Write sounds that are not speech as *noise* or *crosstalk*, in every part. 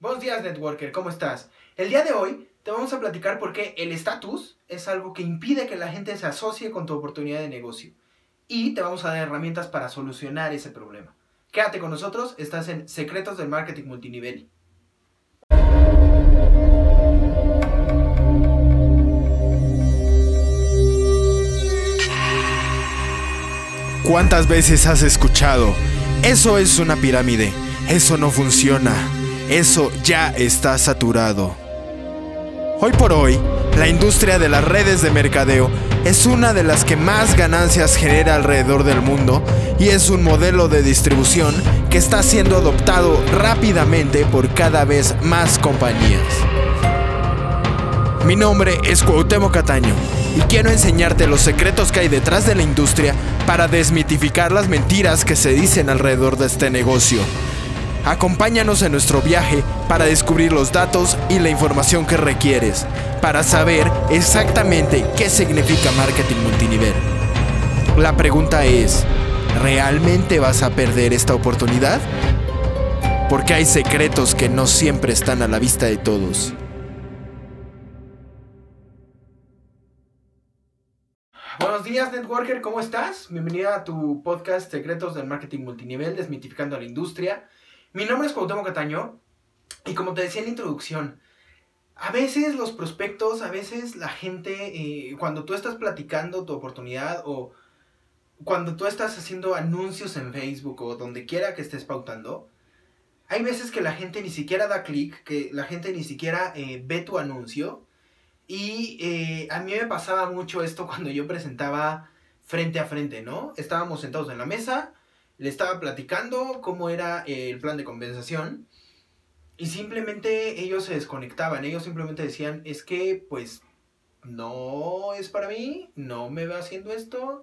Buenos días, Networker, ¿cómo estás? El día de hoy te vamos a platicar por qué el estatus es algo que impide que la gente se asocie con tu oportunidad de negocio. Y te vamos a dar herramientas para solucionar ese problema. Quédate con nosotros, estás en Secretos del Marketing Multinivel. ¿Cuántas veces has escuchado? Eso es una pirámide. Eso no funciona. Eso ya está saturado. Hoy por hoy, la industria de las redes de mercadeo es una de las que más ganancias genera alrededor del mundo y es un modelo de distribución que está siendo adoptado rápidamente por cada vez más compañías. Mi nombre es Cuauhtémoc Cataño y quiero enseñarte los secretos que hay detrás de la industria para desmitificar las mentiras que se dicen alrededor de este negocio. Acompáñanos en nuestro viaje para descubrir los datos y la información que requieres para saber exactamente qué significa marketing multinivel. La pregunta es, ¿realmente vas a perder esta oportunidad? Porque hay secretos que no siempre están a la vista de todos. Buenos días, Networker, ¿cómo estás? Bienvenida a tu podcast Secretos del Marketing Multinivel, desmitificando a la industria. Mi nombre es Cuauhtémoc Cataño y como te decía en la introducción, a veces los prospectos, a veces la gente, eh, cuando tú estás platicando tu oportunidad o cuando tú estás haciendo anuncios en Facebook o donde quiera que estés pautando, hay veces que la gente ni siquiera da clic, que la gente ni siquiera eh, ve tu anuncio y eh, a mí me pasaba mucho esto cuando yo presentaba frente a frente, ¿no? Estábamos sentados en la mesa, le estaba platicando cómo era el plan de compensación y simplemente ellos se desconectaban, ellos simplemente decían, es que pues no es para mí, no me va haciendo esto,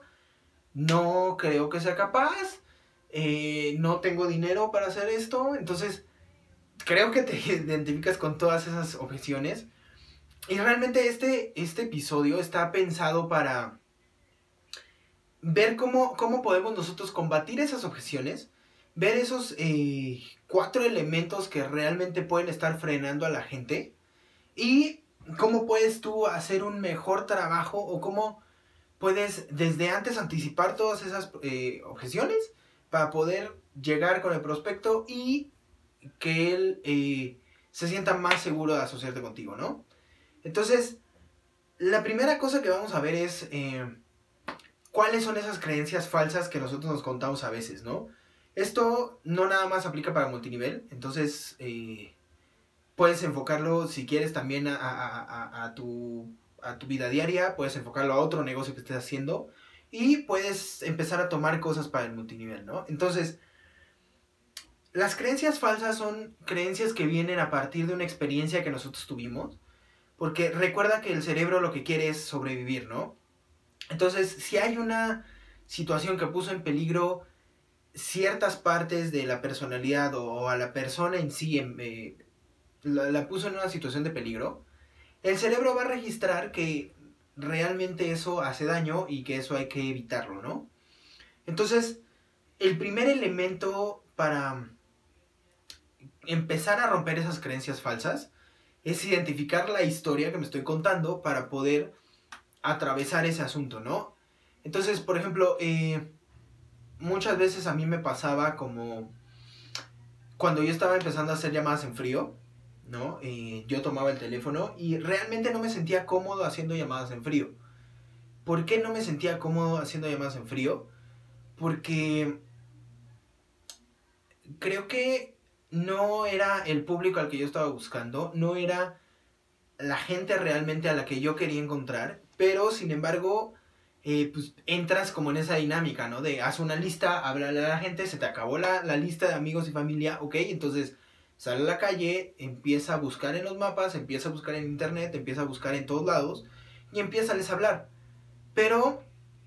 no creo que sea capaz, eh, no tengo dinero para hacer esto, entonces creo que te *laughs* identificas con todas esas objeciones. Y realmente este, este episodio está pensado para ver cómo, cómo podemos nosotros combatir esas objeciones, ver esos eh, cuatro elementos que realmente pueden estar frenando a la gente y cómo puedes tú hacer un mejor trabajo o cómo puedes desde antes anticipar todas esas eh, objeciones para poder llegar con el prospecto y que él eh, se sienta más seguro de asociarte contigo, ¿no? Entonces, la primera cosa que vamos a ver es cuáles son esas creencias falsas que nosotros nos contamos a veces, ¿no? Esto no nada más aplica para multinivel, entonces eh, puedes enfocarlo si quieres también a, tu, a tu vida diaria, puedes enfocarlo a otro negocio que estés haciendo y puedes empezar a tomar cosas para el multinivel, ¿no? Entonces, las creencias falsas son creencias que vienen a partir de una experiencia que nosotros tuvimos porque recuerda que el cerebro lo que quiere es sobrevivir, ¿no? Entonces, si hay una situación que puso en peligro ciertas partes de la personalidad o, a la persona en sí, eh, la, puso en una situación de peligro, el cerebro va a registrar que realmente eso hace daño y que eso hay que evitarlo, ¿no? Entonces, el primer elemento para empezar a romper esas creencias falsas es identificar la historia que me estoy contando para poder atravesar ese asunto, ¿no? Entonces, por ejemplo, eh, muchas veces a mí me pasaba como cuando yo estaba empezando a hacer llamadas en frío, ¿no? Eh, yo tomaba el teléfono y realmente no me sentía cómodo haciendo llamadas en frío. ¿Por qué no me sentía cómodo haciendo llamadas en frío? Porque creo que no era el público al que yo estaba buscando, no era la gente realmente a la que yo quería encontrar, pero sin embargo, eh, pues entras como en esa dinámica, ¿no? De haz una lista, háblale a la gente, se te acabó la, lista de amigos y familia, ok, entonces sale a la calle, empieza a buscar en los mapas, empieza a buscar en internet, empieza a buscar en todos lados y empieza a les hablar. Pero,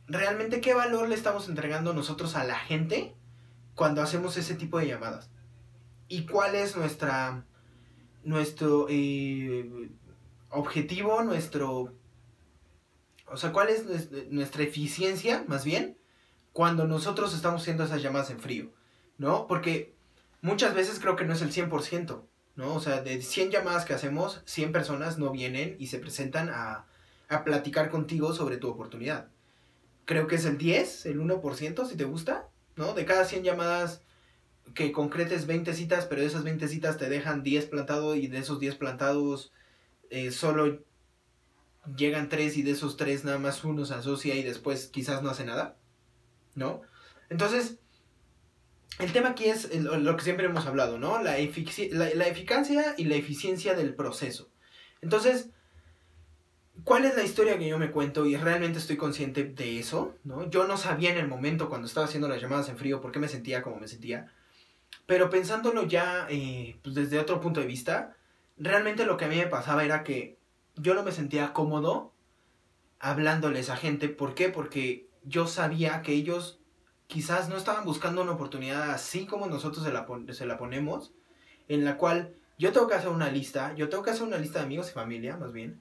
¿realmente qué valor le estamos entregando nosotros a la gente cuando hacemos ese tipo de llamadas? y cuál es nuestra nuestro eh, objetivo, nuestro o sea, cuál es nuestra eficiencia, más bien, cuando nosotros estamos haciendo esas llamadas en frío, ¿no? Porque muchas veces creo que no es el 100%, ¿no? O sea, de 100 llamadas que hacemos, 100 personas no vienen y se presentan a, a platicar contigo sobre tu oportunidad. Creo que es el 10, el 1%, si te gusta, ¿no? De cada 100 llamadas que concretes 20 citas, pero de esas 20 citas te dejan 10 plantados y de esos 10 plantados eh, solo llegan 3 y de esos 3 nada más uno se asocia y después quizás no hace nada, ¿no? Entonces, el tema aquí es lo que siempre hemos hablado, ¿no? La, la, eficacia y la eficiencia del proceso. Entonces, ¿cuál es la historia que yo me cuento? Y realmente estoy consciente de eso, ¿no? Yo no sabía en el momento cuando estaba haciendo las llamadas en frío por qué me sentía como me sentía. Pero pensándolo ya eh, pues desde otro punto de vista, realmente lo que a mí me pasaba era que yo no me sentía cómodo hablándoles a gente. ¿Por qué? Porque yo sabía que ellos quizás no estaban buscando una oportunidad así como nosotros se la, se la ponemos, en la cual yo tengo que hacer una lista, yo tengo que hacer una lista de amigos y familia, más bien.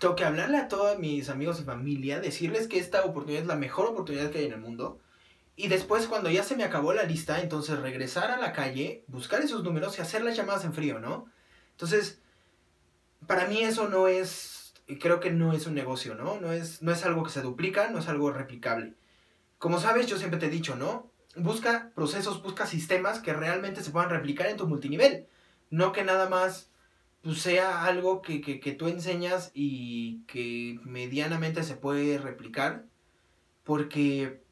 Tengo que hablarle a todos mis amigos y familia, decirles que esta oportunidad es la mejor oportunidad que hay en el mundo. Y después, cuando ya se me acabó la lista, entonces regresar a la calle, buscar esos números y hacer las llamadas en frío, ¿no? Entonces, para mí eso no es, creo que no es un negocio, ¿no? No es, no es algo que se duplica, no es algo replicable. Como sabes, yo siempre te he dicho, ¿no? Busca procesos, busca sistemas que realmente se puedan replicar en tu multinivel. No que nada más pues, sea algo que, que tú enseñas y que medianamente se puede replicar. Porque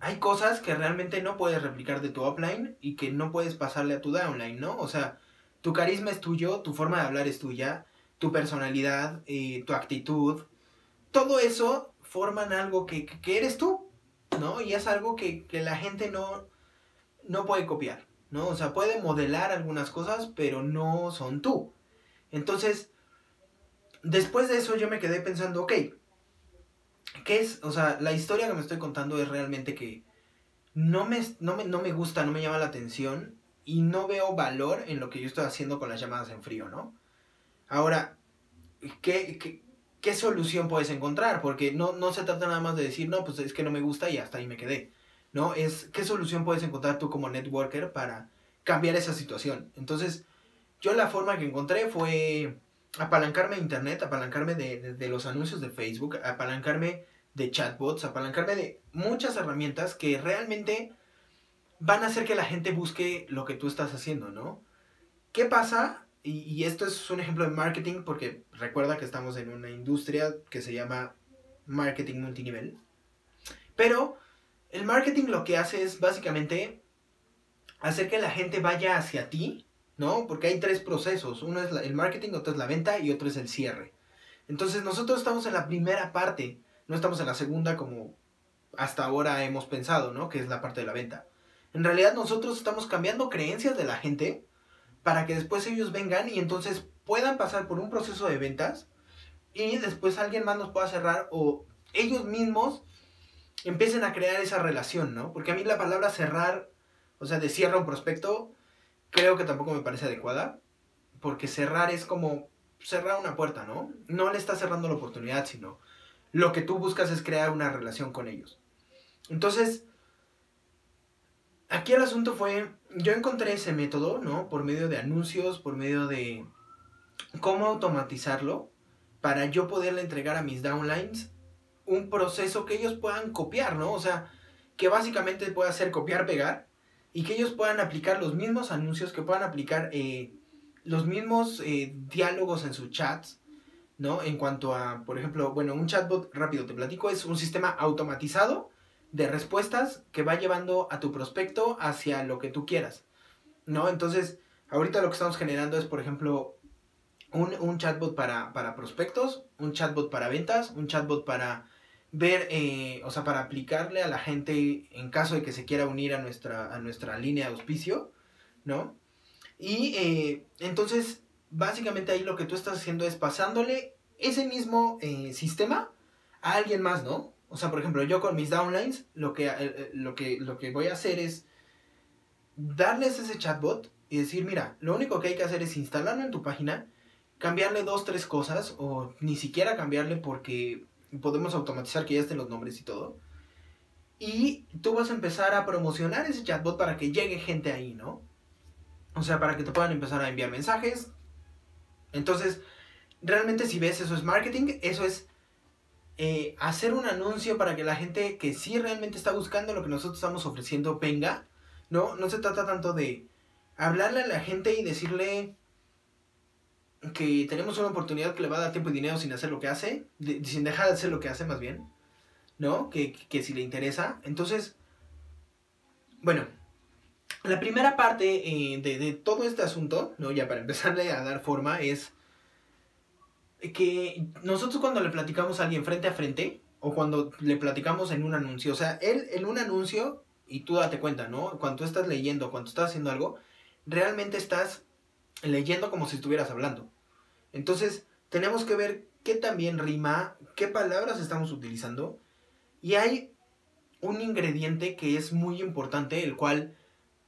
hay cosas que realmente no puedes replicar de tu offline y que no puedes pasarle a tu downline, ¿no? O sea, tu carisma es tuyo, tu forma de hablar es tuya, tu personalidad, eh, tu actitud, todo eso forman algo que, eres tú, ¿no? Y es algo que, que, la gente no, no puede copiar, ¿no? O sea, puede modelar algunas cosas, pero no son tú. Entonces, después de eso yo me quedé pensando, ok, ¿qué es? O sea, la historia que me estoy contando es realmente que no me, no me, no me gusta, no me llama la atención y no veo valor en lo que yo estoy haciendo con las llamadas en frío, ¿no? Ahora, ¿qué, qué, solución puedes encontrar? Porque no, no se trata nada más de decir, no, pues es que no me gusta y hasta ahí me quedé, ¿no? Es, ¿qué solución puedes encontrar tú como networker para cambiar esa situación? Entonces, yo la forma que encontré fue apalancarme de internet, apalancarme de, de los anuncios de Facebook, apalancarme de chatbots, apalancarme de muchas herramientas que realmente van a hacer que la gente busque lo que tú estás haciendo, ¿no? ¿Qué pasa? Y, esto es un ejemplo de marketing porque recuerda que estamos en una industria que se llama marketing multinivel. Pero el marketing lo que hace es básicamente hacer que la gente vaya hacia ti, ¿no? Porque hay tres procesos. Uno es el marketing, otro es la venta y otro es el cierre. Entonces nosotros estamos en la primera parte, no estamos en la segunda como hasta ahora hemos pensado, ¿no? Que es la parte de la venta. En realidad nosotros estamos cambiando creencias de la gente para que después ellos vengan y entonces puedan pasar por un proceso de ventas y después alguien más nos pueda cerrar o ellos mismos empiecen a crear esa relación, ¿no? Porque a mí la palabra cerrar, o sea, de cierra un prospecto, creo que tampoco me parece adecuada, porque cerrar es como cerrar una puerta, ¿no? No le estás cerrando la oportunidad, sino lo que tú buscas es crear una relación con ellos. Entonces, aquí el asunto fue, yo encontré ese método, ¿no? Por medio de anuncios, por medio de cómo automatizarlo para yo poderle entregar a mis downlines un proceso que ellos puedan copiar, ¿no? O sea, que básicamente pueda ser copiar, pegar y que ellos puedan aplicar los mismos anuncios, que puedan aplicar eh, los mismos eh, diálogos en sus chats, ¿no? En cuanto a, por ejemplo, bueno, un chatbot, rápido te platico, es un sistema automatizado de respuestas que va llevando a tu prospecto hacia lo que tú quieras, ¿no? Entonces, ahorita lo que estamos generando es, por ejemplo, un, chatbot para, prospectos, un chatbot para ventas, un chatbot para ver, eh, o sea, para aplicarle a la gente en caso de que se quiera unir a nuestra, a nuestra línea de auspicio, ¿no? Y eh, entonces, básicamente ahí lo que tú estás haciendo es pasándole ese mismo eh, sistema a alguien más, ¿no? O sea, por ejemplo, yo con mis downlines, lo que, eh, eh, lo que, lo que voy a hacer es darles ese chatbot y decir, mira, lo único que hay que hacer es instalarlo en tu página, cambiarle dos, tres cosas, o ni siquiera cambiarle porque podemos automatizar que ya estén los nombres y todo. Y tú vas a empezar a promocionar ese chatbot para que llegue gente ahí, ¿no? O sea, para que te puedan empezar a enviar mensajes. Entonces, realmente si ves eso es marketing, eso es eh, hacer un anuncio para que la gente que sí realmente está buscando lo que nosotros estamos ofreciendo venga. No, no se trata tanto de hablarle a la gente y decirle que tenemos una oportunidad que le va a dar tiempo y dinero sin hacer lo que hace, sin dejar de hacer lo que hace más bien, ¿no? Que, que si le interesa. Entonces, bueno, la primera parte eh, de, de, todo este asunto, ¿no? Ya para empezarle a dar forma, es que nosotros cuando le platicamos a alguien frente a frente, o cuando le platicamos en un anuncio, o sea, él en un anuncio, y tú date cuenta, ¿no? Cuando estás leyendo, cuando estás haciendo algo, realmente estás leyendo como si estuvieras hablando. Entonces, tenemos que ver qué también rima, qué palabras estamos utilizando. Y hay un ingrediente que es muy importante, el cual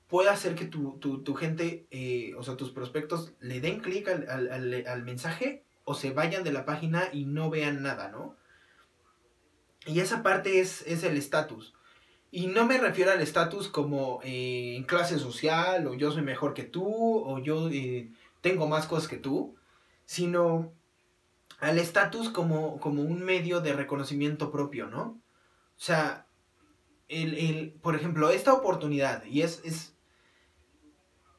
puede hacer que tu, gente, eh, o sea, tus prospectos le den clic al, mensaje o se vayan de la página y no vean nada, ¿no? Y esa parte es, es el estatus. Y no me refiero al estatus como eh, en clase social, o yo soy mejor que tú, o yo eh, tengo más cosas que tú, sino al estatus como, como un medio de reconocimiento propio, ¿no? O sea, el, el, por ejemplo, esta oportunidad, y es, es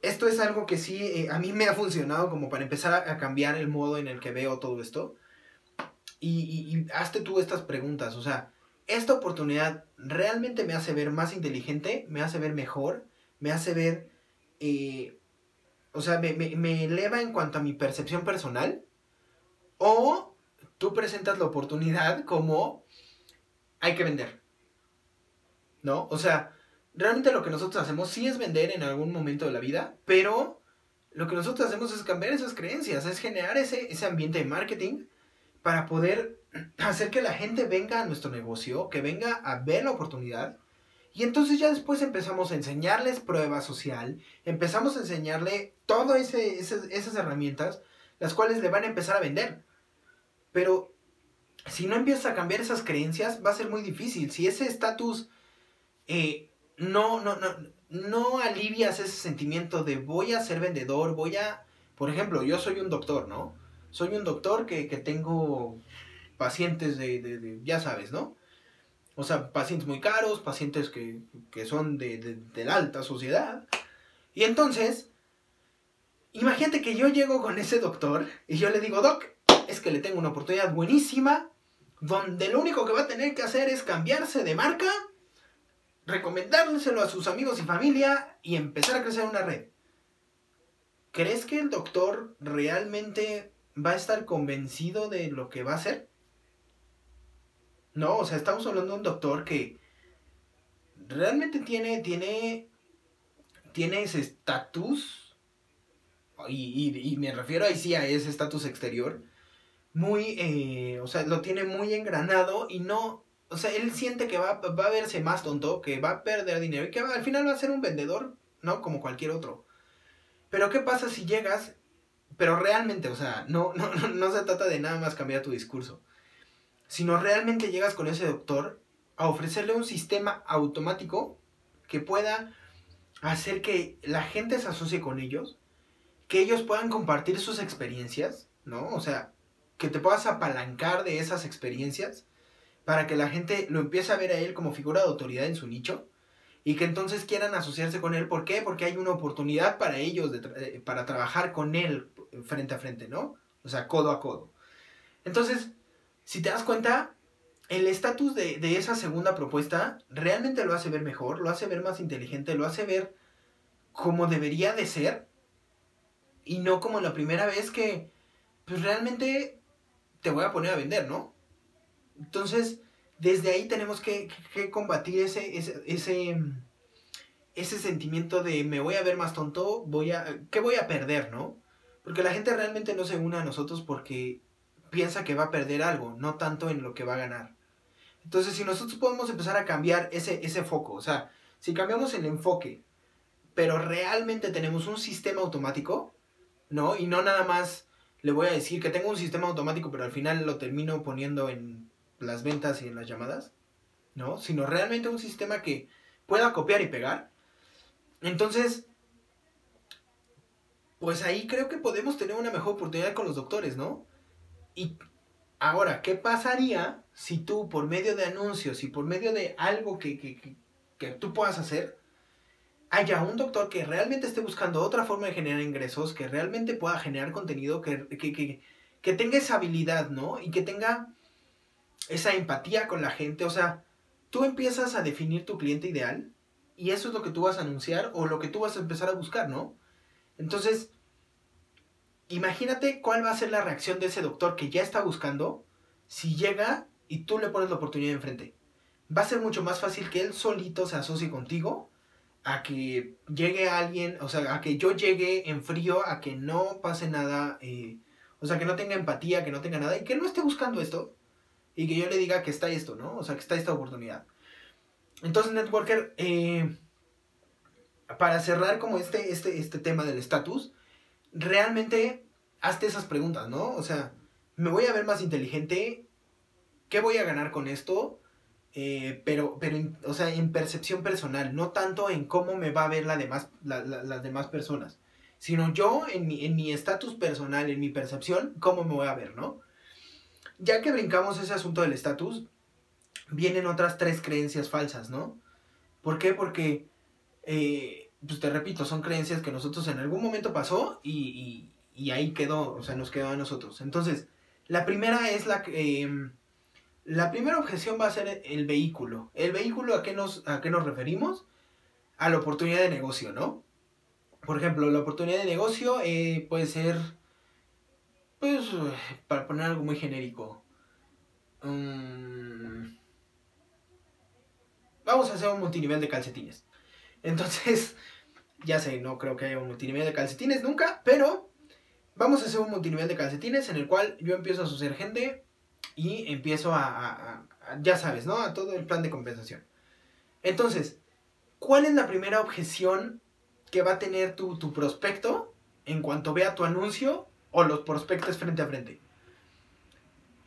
esto es algo que sí eh, a mí me ha funcionado como para empezar a, cambiar el modo en el que veo todo esto. Y, y, hazte tú estas preguntas, o sea, esta oportunidad realmente me hace ver más inteligente, me hace ver mejor, me hace ver, eh, o sea, me, me, eleva en cuanto a mi percepción personal, o tú presentas la oportunidad como hay que vender, ¿no? O sea, realmente lo que nosotros hacemos sí es vender en algún momento de la vida, pero lo que nosotros hacemos es cambiar esas creencias, es generar ese, ese ambiente de marketing para poder *clears throat* hacer que la gente venga a nuestro negocio, que venga a ver la oportunidad. Y entonces ya después empezamos a enseñarles prueba social, empezamos a enseñarle todas esas herramientas, las cuales le van a empezar a vender. Pero si no empiezas a cambiar esas creencias, va a ser muy difícil. Si ese estatus eh, no, no, no, no alivias ese sentimiento de voy a ser vendedor, voy a... Por ejemplo, yo soy un doctor, ¿no? Soy un doctor que, tengo pacientes de, ya sabes, ¿no? O sea, pacientes muy caros, pacientes que, son de, de, la alta sociedad. Y entonces, imagínate que yo llego con ese doctor y yo le digo, Doc, es que le tengo una oportunidad buenísima, donde lo único que va a tener que hacer es cambiarse de marca recomendárselo a sus amigos y familia y empezar a crecer una red. ¿Crees que el doctor realmente va a estar convencido de lo que va a hacer? No, o sea, estamos hablando de un doctor que realmente tiene, tiene, tiene ese estatus, y, y, me refiero ahí sí a ese estatus exterior, muy, eh, o sea, lo tiene muy engranado y no, o sea, él siente que va, va, a verse más tonto, que va a perder dinero y que al final va a ser un vendedor, ¿no? Como cualquier otro. Pero ¿qué pasa si llegas, pero realmente, o sea, no, no, no se trata de nada más cambiar tu discurso, sino realmente llegas con ese doctor a ofrecerle un sistema automático que pueda hacer que la gente se asocie con ellos, que ellos puedan compartir sus experiencias, ¿no? O sea, que te puedas apalancar de esas experiencias para que la gente lo empiece a ver a él como figura de autoridad en su nicho y que entonces quieran asociarse con él. ¿Por qué? Porque hay una oportunidad para ellos eh, para trabajar con él frente a frente, ¿no? O sea, codo a codo. Entonces, si te das cuenta, el estatus de, de, esa segunda propuesta realmente lo hace ver mejor, lo hace ver más inteligente, lo hace ver como debería de ser y no como la primera vez que, pues realmente te voy a poner a vender, ¿no? Entonces, desde ahí tenemos que, combatir ese, ese, ese, sentimiento de me voy a ver más tonto, voy a, ¿qué voy a perder, no? Porque la gente realmente no se une a nosotros porque piensa que va a perder algo, no tanto en lo que va a ganar. Entonces, si nosotros podemos empezar a cambiar ese, ese foco, o sea, si cambiamos el enfoque, pero realmente tenemos un sistema automático, ¿no? Y no nada más le voy a decir que tengo un sistema automático, pero al final lo termino poniendo en las ventas y en las llamadas, ¿no? Sino realmente un sistema que pueda copiar y pegar. Entonces, pues ahí creo que podemos tener una mejor oportunidad con los doctores, ¿no? Y ahora, ¿qué pasaría si tú por medio de anuncios y por medio de algo que, que, que, tú puedas hacer, haya un doctor que realmente esté buscando otra forma de generar ingresos, que realmente pueda generar contenido, que, que, que tenga esa habilidad, ¿no? Y que tenga esa empatía con la gente, o sea, tú empiezas a definir tu cliente ideal y eso es lo que tú vas a anunciar o lo que tú vas a empezar a buscar, ¿no? Entonces, imagínate cuál va a ser la reacción de ese doctor que ya está buscando si llega y tú le pones la oportunidad enfrente. Va a ser mucho más fácil que él solito se asocie contigo a que llegue alguien, o sea, a que yo llegue en frío, a que no pase nada, eh, o sea, que no tenga empatía, que no tenga nada y que no esté buscando esto y que yo le diga que está esto, ¿no? O sea, que está esta oportunidad. Entonces, Networker, eh, para cerrar como este, este, este tema del estatus, realmente hazte esas preguntas, ¿no? O sea, ¿me voy a ver más inteligente? ¿Qué voy a ganar con esto? Eh, pero, pero o sea, en percepción personal, no tanto en cómo me va a ver la demás, las demás personas, sino yo en mi estatus personal, en mi percepción, cómo me voy a ver, ¿no? Ya que brincamos ese asunto del estatus, vienen otras tres creencias falsas, ¿no? ¿Por qué? Porque, eh, pues te repito, son creencias que nosotros en algún momento pasó y, ahí quedó, o sea, nos quedó a nosotros. Entonces, la primera es la que... Em, la primera objeción va a ser el vehículo. ¿El vehículo a qué nos, a qué nos referimos? A la oportunidad de negocio, ¿no? Por ejemplo, la oportunidad de negocio eh, puede ser pues, para poner algo muy genérico. Mm, vamos a hacer un multinivel de calcetines. Entonces, *laughs* ya sé, no creo que haya un multinivel de calcetines nunca, pero vamos a hacer un multinivel de calcetines en el cual yo empiezo a asociar gente y empiezo a, ya sabes, ¿no? A todo el plan de compensación. Entonces, ¿cuál es la primera objeción que va a tener tu, tu prospecto en cuanto vea tu anuncio o los prospectos frente a frente.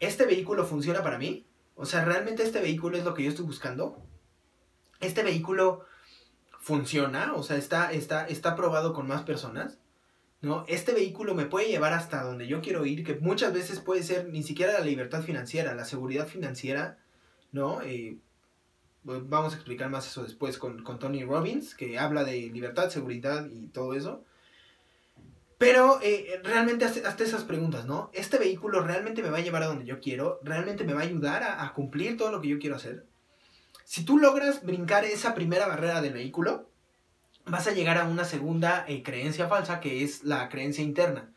¿Este vehículo funciona para mí? O sea, ¿realmente este vehículo es lo que yo estoy buscando? ¿Este vehículo funciona? O sea, ¿está, está, está probado con más personas? ¿No? Este vehículo me puede llevar hasta donde yo quiero ir, que muchas veces puede ser ni siquiera la libertad financiera, la seguridad financiera, ¿no? Eh, pues vamos a explicar más eso después con, con Tony Robbins, que habla de libertad, seguridad y todo eso. Pero eh, realmente hazte, esas preguntas, ¿no? ¿Este vehículo realmente me va a llevar a donde yo quiero? ¿Realmente me va a ayudar a, cumplir todo lo que yo quiero hacer? Si tú logras brincar esa primera barrera del vehículo, vas a llegar a una segunda eh, creencia falsa que es la creencia interna,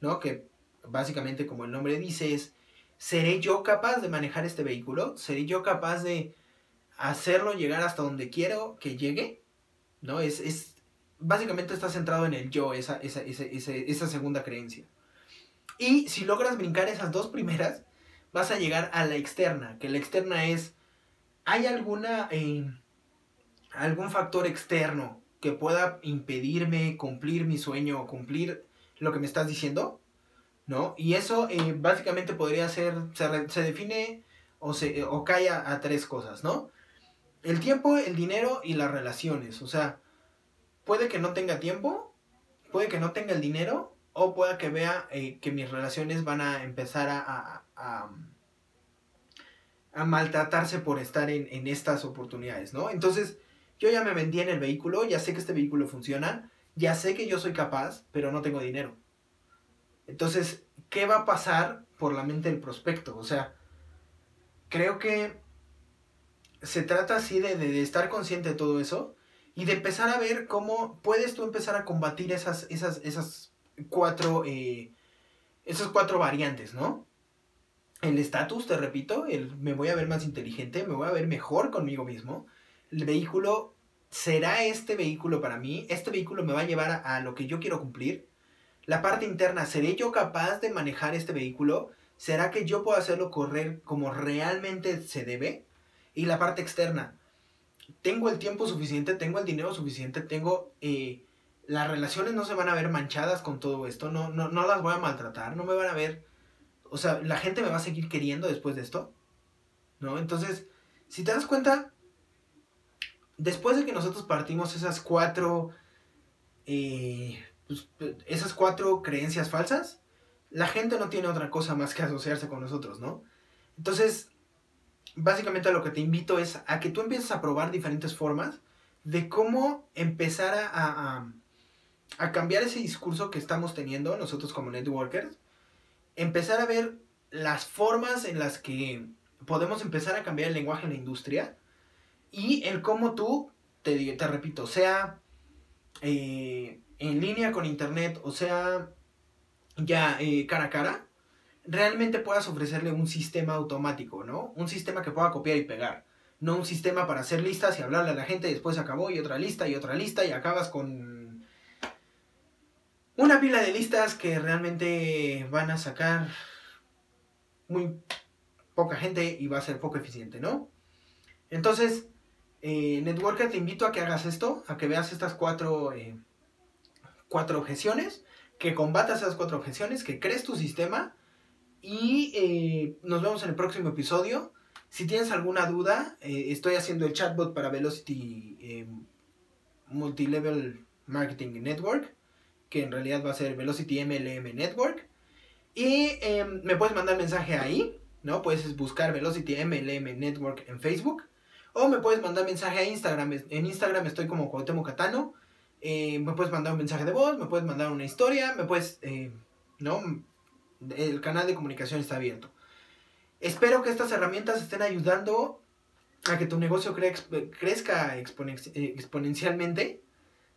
¿no? Que básicamente, como el nombre dice, es, ¿seré yo capaz de manejar este vehículo? ¿Seré yo capaz de hacerlo llegar hasta donde quiero que llegue? ¿No? Es, es básicamente está centrado en el yo, esa, esa, esa, esa, segunda creencia. Y si logras brincar esas dos primeras, vas a llegar a la externa, que la externa es, ¿hay alguna, eh, algún factor externo que pueda impedirme cumplir mi sueño o cumplir lo que me estás diciendo? ¿No? Y eso eh, básicamente podría ser, se, define o, se, o cae a tres cosas, ¿no? El tiempo, el dinero y las relaciones. O sea, puede que no tenga tiempo, puede que no tenga el dinero, o pueda que vea eh, que mis relaciones van a empezar a, a, a, maltratarse por estar en, en, estas oportunidades, ¿no? Entonces, yo ya me vendí en el vehículo, ya sé que este vehículo funciona, ya sé que yo soy capaz, pero no tengo dinero. Entonces, ¿qué va a pasar por la mente del prospecto? O sea, creo que se trata así de, de estar consciente de todo eso y de empezar a ver cómo puedes tú empezar a combatir esas, esas, esas cuatro, eh, esas cuatro variantes, ¿no? El estatus, te repito, el me voy a ver más inteligente, me voy a ver mejor conmigo mismo. El vehículo, ¿será este vehículo para mí? ¿Este vehículo me va a llevar a, a lo que yo quiero cumplir? La parte interna, ¿seré yo capaz de manejar este vehículo? ¿Será que yo puedo hacerlo correr como realmente se debe? Y la parte externa, tengo el tiempo suficiente, tengo el dinero suficiente, tengo... Eh, las relaciones no se van a ver manchadas con todo esto, no, no, no las voy a maltratar, no me van a ver... O sea, la gente me va a seguir queriendo después de esto. ¿No? Entonces, si te das cuenta, después de que nosotros partimos esas cuatro, eh, pues, esas cuatro creencias falsas, la gente no tiene otra cosa más que asociarse con nosotros, ¿no? Entonces, básicamente lo que te invito es a que tú empieces a probar diferentes formas de cómo empezar a, a, cambiar ese discurso que estamos teniendo nosotros como networkers, empezar a ver las formas en las que podemos empezar a cambiar el lenguaje en la industria y el cómo tú, te, te repito, sea eh, en línea con internet o sea ya eh, cara a cara, realmente puedas ofrecerle un sistema automático, ¿no? Un sistema que pueda copiar y pegar. No un sistema para hacer listas y hablarle a la gente y después acabó y otra lista y otra lista y acabas con una pila de listas que realmente van a sacar muy poca gente y va a ser poco eficiente, ¿no? Entonces, eh, Networker, te invito a que hagas esto, a que veas estas cuatro, eh, cuatro objeciones, que combatas esas cuatro objeciones, que crees tu sistema y eh, nos vemos en el próximo episodio. Si tienes alguna duda, eh, estoy haciendo el chatbot para Velocity eh, Multilevel Marketing Network, que en realidad va a ser Velocity MLM Network. Y em, me puedes mandar mensaje ahí, ¿no? Puedes buscar Velocity MLM Network en Facebook. O me puedes mandar mensaje a Instagram. En Instagram estoy como Cuauhtémoc Catano. me puedes mandar un mensaje de voz, me puedes mandar una historia, me puedes, ¿no? El canal de comunicación está abierto. Espero que estas herramientas estén ayudando a que tu negocio crezca exponencialmente,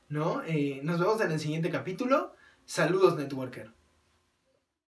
¿no? Eh, nos vemos en el siguiente capítulo. Saludos, Networker.